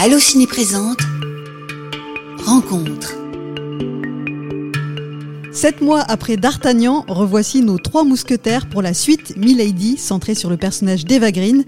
Allociné présente Rencontre. Sept mois après D'Artagnan, revoici nos trois mousquetaires pour la suite Milady, centrée sur le personnage d'Eva Green.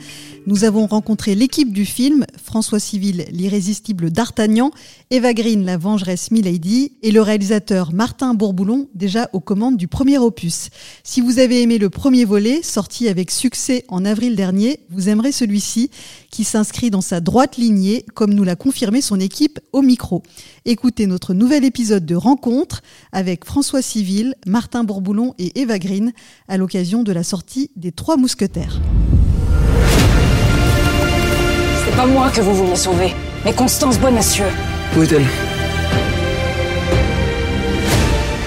Nous avons rencontré l'équipe du film, François Civil, l'irrésistible D'Artagnan, Eva Green, la vengeresse Milady, et le réalisateur Martin Bourboulon, déjà aux commandes du premier opus. Si vous avez aimé le premier volet, sorti avec succès en avril dernier, vous aimerez celui-ci, qui s'inscrit dans sa droite lignée, comme nous l'a confirmé son équipe au micro. Écoutez notre nouvel épisode de Rencontre avec François Civil, Martin Bourboulon et Eva Green à l'occasion de la sortie des Trois Mousquetaires. C'est pas moi que vous vouliez sauver, mais Constance Bonacieux. Où est-elle?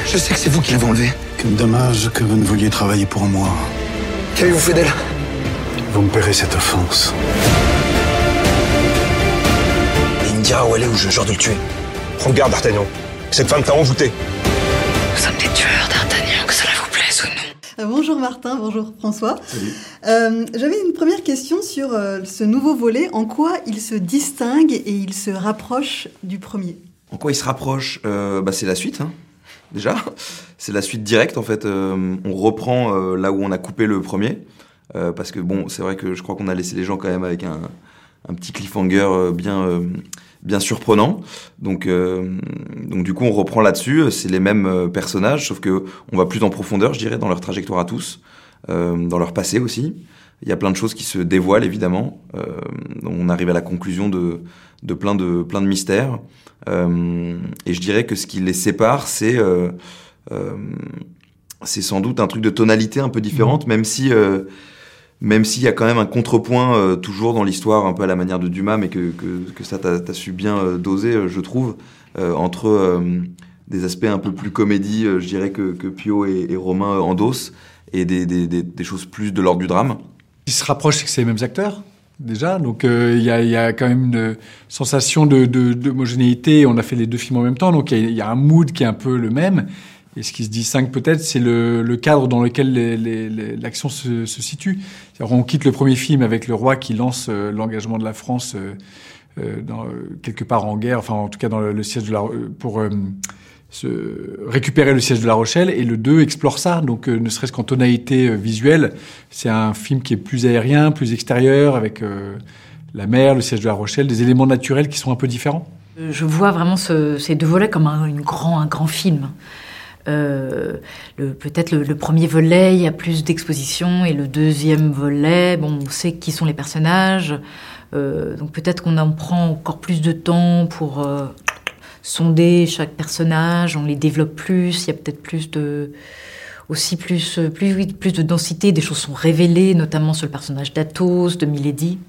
Je sais que c'est vous qui l'avez enlevée. Quel dommage que vous ne vouliez travailler pour moi. Qu'avez-vous fait d'elle? Vous me paierez cette offense. Il me dira où elle est ou je jure de le tuer. Prends garde, D'Artagnan. Cette femme t'a envoûté. Nous sommes des tueurs, bonjour Martin, bonjour François. Euh, J'avais une première question sur euh, ce nouveau volet. En quoi il se distingue et il se rapproche du premier? En quoi il se rapproche? Euh, bah, C'est la suite, hein, déjà. C'est la suite directe, en fait. Euh, on reprend euh, là où on a coupé le premier. Euh, parce que, bon, c'est vrai que je crois qu'on a laissé les gens quand même avec un, un petit cliffhanger euh, bien, euh, bien surprenant. Donc, euh, donc, du coup, on reprend là-dessus. C'est les mêmes euh, personnages, sauf que on va plus en profondeur, je dirais, dans leur trajectoire à tous, euh, dans leur passé aussi. Il y a plein de choses qui se dévoilent, évidemment. Euh, on arrive à la conclusion de, de, plein, de plein de mystères. Euh, et je dirais que ce qui les sépare, c'est euh, euh, c'est sans doute un truc de tonalité un peu différente, même si euh, même s'il y a quand même un contrepoint euh, toujours dans l'histoire, un peu à la manière de Dumas, mais que, que, ça t'as as su bien euh, doser, euh, je trouve, entre des aspects un peu plus comédie, je dirais que, que Pio et, Romain endossent, et des, des, choses plus de l'ordre du drame. Qui se rapproche, c'est que c'est les mêmes acteurs, déjà. Donc, il y, a, y a quand même une sensation de- de- d'homogénéité. On a fait les deux films en même temps, donc il y a un mood qui est un peu le même. Et ce qui se distingue peut-être, c'est le, cadre dans lequel l'action se, situe. On quitte le premier film avec le roi qui lance euh, l'engagement de la France euh, euh, quelque part en guerre, enfin en tout cas dans le, siège de la, pour récupérer le siège de La Rochelle. Et le 2 explore ça, donc ne serait-ce qu'en tonalité visuelle, c'est un film qui est plus aérien, plus extérieur, avec la mer, le siège de La Rochelle, des éléments naturels qui sont un peu différents. Je vois vraiment ce- ces deux volets comme un, grand, un grand film. Euh, Peut-être le, premier volet, il y a plus d'exposition, et le deuxième volet, bon, on sait qui sont les personnages, euh, donc peut-être qu'on en prend encore plus de temps pour euh, sonder chaque personnage, on les développe plus, il y a peut-être plus de aussi plus plus plus de densité, des choses sont révélées, notamment sur le personnage d'Athos, de Milady.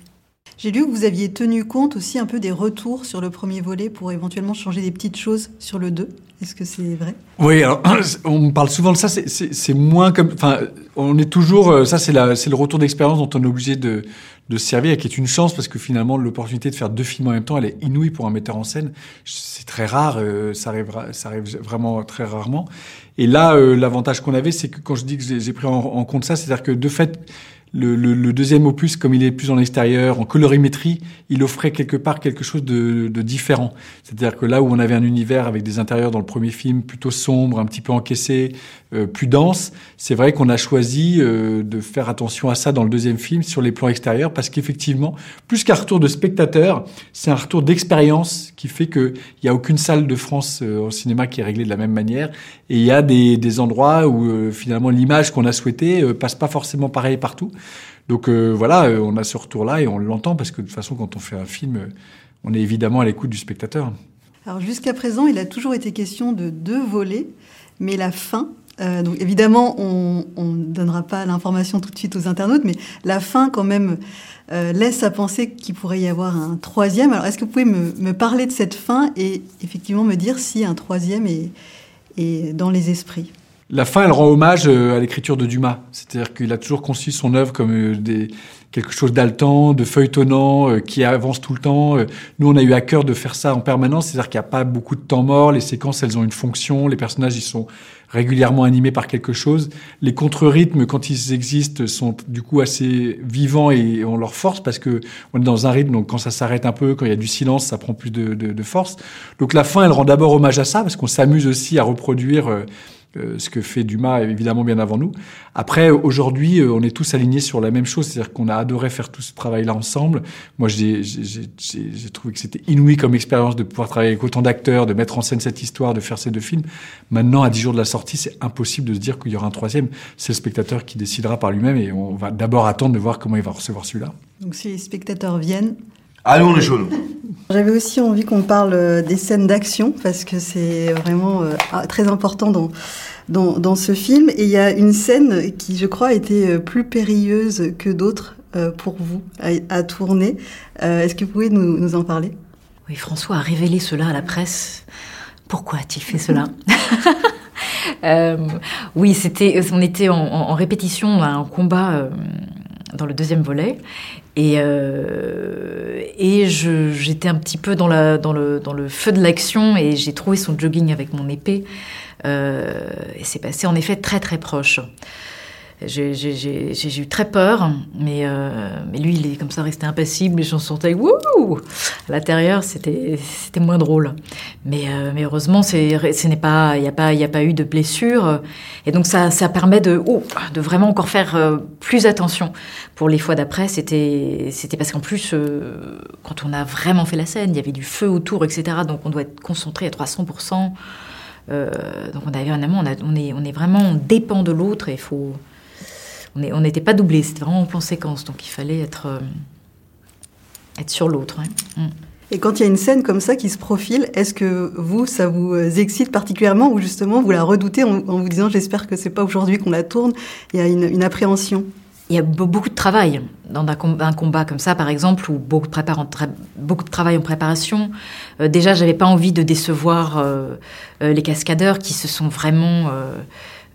J'ai lu que vous aviez tenu compte aussi un peu des retours sur le premier volet pour éventuellement changer des petites choses sur le 2. Est-ce que c'est vrai? Oui, alors on me parle souvent de ça. c'est- moins comme, enfin, on est toujours. euh, Ça, c'est le retour d'expérience dont on est obligé de, de se servir, et qui est une chance parce que finalement, l'opportunité de faire deux films en même temps, elle est inouïe pour un metteur en scène. C'est très rare. euh, ça arrive, ça arrive vraiment très rarement. Et là, euh, l'avantage qu'on avait, c'est que quand je dis que j'ai pris en compte ça, c'est-à-dire que de fait. Le, le- le deuxième opus, comme il est plus en extérieur, en colorimétrie, il offrait quelque part quelque chose de, de différent. C'est-à-dire que là où on avait un univers avec des intérieurs dans le premier film plutôt sombre, un petit peu encaissé, euh, plus dense, c'est vrai qu'on a choisi euh, de faire attention à ça dans le deuxième film sur les plans extérieurs parce qu'effectivement, plus qu'un retour de spectateur, c'est un retour d'expérience qui fait qu'il n'y a aucune salle de France euh, au cinéma qui est réglée de la même manière et il y a des, des endroits où euh, finalement l'image qu'on a souhaitée euh, passe pas forcément pareil partout. Donc euh, voilà, euh, on a ce retour-là et on l'entend parce que de toute façon, quand on fait un film, on est évidemment à l'écoute du spectateur. Alors jusqu'à présent, il a toujours été question de deux volets, mais la fin, euh, donc évidemment, on ne donnera pas l'information tout de suite aux internautes, mais la fin quand même laisse à penser qu'il pourrait y avoir un troisième. Alors est-ce que vous pouvez me, parler de cette fin et effectivement me dire si un troisième est dans les esprits? La fin, elle rend hommage euh, à l'écriture de Dumas. C'est-à-dire qu'il a toujours conçu son œuvre comme euh, des, quelque chose d'haletant, de feuilletonnant, euh, qui avance tout le temps. Nous, on a eu à cœur de faire ça en permanence. C'est-à-dire qu'il n'y a pas beaucoup de temps mort. Les séquences, elles ont une fonction. Les personnages, ils sont régulièrement animés par quelque chose. Les contre-rythmes, quand ils existent, sont du coup assez vivants et on leur force parce que on est dans un rythme, donc quand ça s'arrête un peu, quand il y a du silence, ça prend plus de, de, de force. Donc la fin, elle rend d'abord hommage à ça parce qu'on s'amuse aussi à reproduire ce que fait Dumas évidemment bien avant nous. Après, aujourd'hui, euh, on est tous alignés sur la même chose, c'est-à-dire qu'on a adoré faire tout ce travail-là ensemble. Moi, j'ai trouvé que c'était inouï comme expérience de pouvoir travailler avec autant d'acteurs, de mettre en scène cette histoire, de faire ces deux films. Maintenant, à dix jours de la sortie, c'est impossible de se dire qu'il y aura un troisième. C'est le spectateur qui décidera par lui-même et on va d'abord attendre de voir comment il va recevoir celui-là. Donc si les spectateurs viennent, Est chaud, nous. J'avais aussi envie qu'on parle euh, des scènes d'action parce que c'est vraiment euh, très important dans, dans, dans, ce film. Et il y a une scène qui, je crois, était euh, plus périlleuse que d'autres pour vous à, à tourner. Est-ce que vous pouvez nous, nous, en parler? Oui, François a révélé cela à la presse. Pourquoi a-t-il fait cela? Euh, Oui, c'était, on était en, en répétition à un combat dans le deuxième volet et, euh, et j'étais un petit peu dans, la, dans, le, dans le feu de l'action et j'ai trouvé son jogging avec mon épée. Euh, et c'est passé en effet très très proche. J'ai eu très peur, mais, euh, mais lui, il est comme ça resté impassible et j'en sentais wouh À l'intérieur, c'était moins drôle. Mais, euh, mais heureusement, il n'y a pas, a pas eu de blessure, et donc ça, ça permet de, oh, de vraiment encore faire euh, plus attention. Pour les fois d'après, c'était, parce qu'en plus, euh, quand on a vraiment fait la scène, il y avait du feu autour, etc. Donc on doit être concentré à 300 euh, donc on, a, on, on, est, on est vraiment, on dépend de l'autre et il faut on n'était pas doublé, c'était vraiment en plan séquence, donc il fallait être, euh, être sur l'autre. Hein. Mm. Et quand il y a une scène comme ça qui se profile, est-ce que vous, ça vous euh, excite particulièrement ou justement vous la redoutez en, vous disant j'espère que c'est pas aujourd'hui qu'on la tourne Il y a une, appréhension? Il y a beaucoup de travail dans un combat, comme ça, par exemple, ou beaucoup de, beaucoup de travail en préparation. Euh, déjà, j'avais pas envie de décevoir les cascadeurs qui se sont vraiment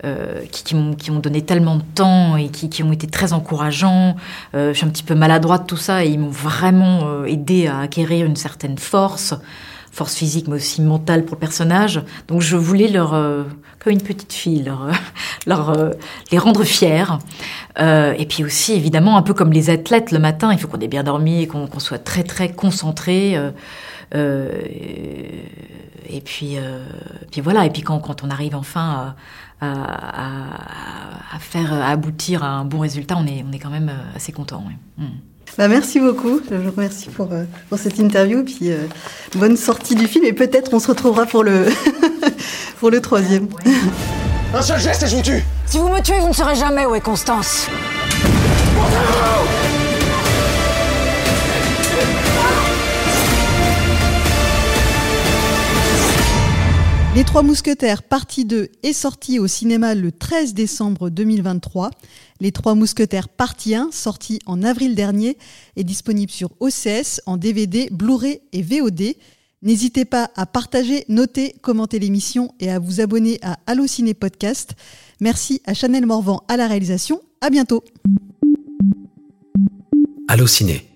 euh, qui, qui m'ont donné tellement de temps et qui, qui ont été très encourageants. Euh, je suis un petit peu maladroite tout ça et ils m'ont vraiment euh, aidé à acquérir une certaine force, force physique mais aussi mentale pour le personnage. Donc je voulais leur, comme une petite fille, leur, leur les rendre fiers. et puis aussi évidemment un peu comme les athlètes le matin, il faut qu'on ait bien dormi, qu'on soit très très concentré. et puis, puis voilà. Et puis quand, quand on arrive enfin à, à, faire aboutir à un bon résultat, on est, on est quand même euh, assez content. Mm. Bah, merci beaucoup. Je vous remercie pour, euh, pour cette interview. Puis euh, bonne sortie du film. Et peut-être on se retrouvera pour le, pour le troisième. Un seul geste et je vous tue Si vous me tuez, vous ne saurez jamais où est Constance. Les Trois Mousquetaires, partie 2, est sorti au cinéma le 13 décembre 2023. Les Trois Mousquetaires, partie 1, sorti en avril dernier, est disponible sur OCS en DVD, Blu-ray et VOD. N'hésitez pas à partager, noter, commenter l'émission et à vous abonner à Allociné Podcast. Merci à Chanel Morvan à la réalisation. À bientôt. Allociné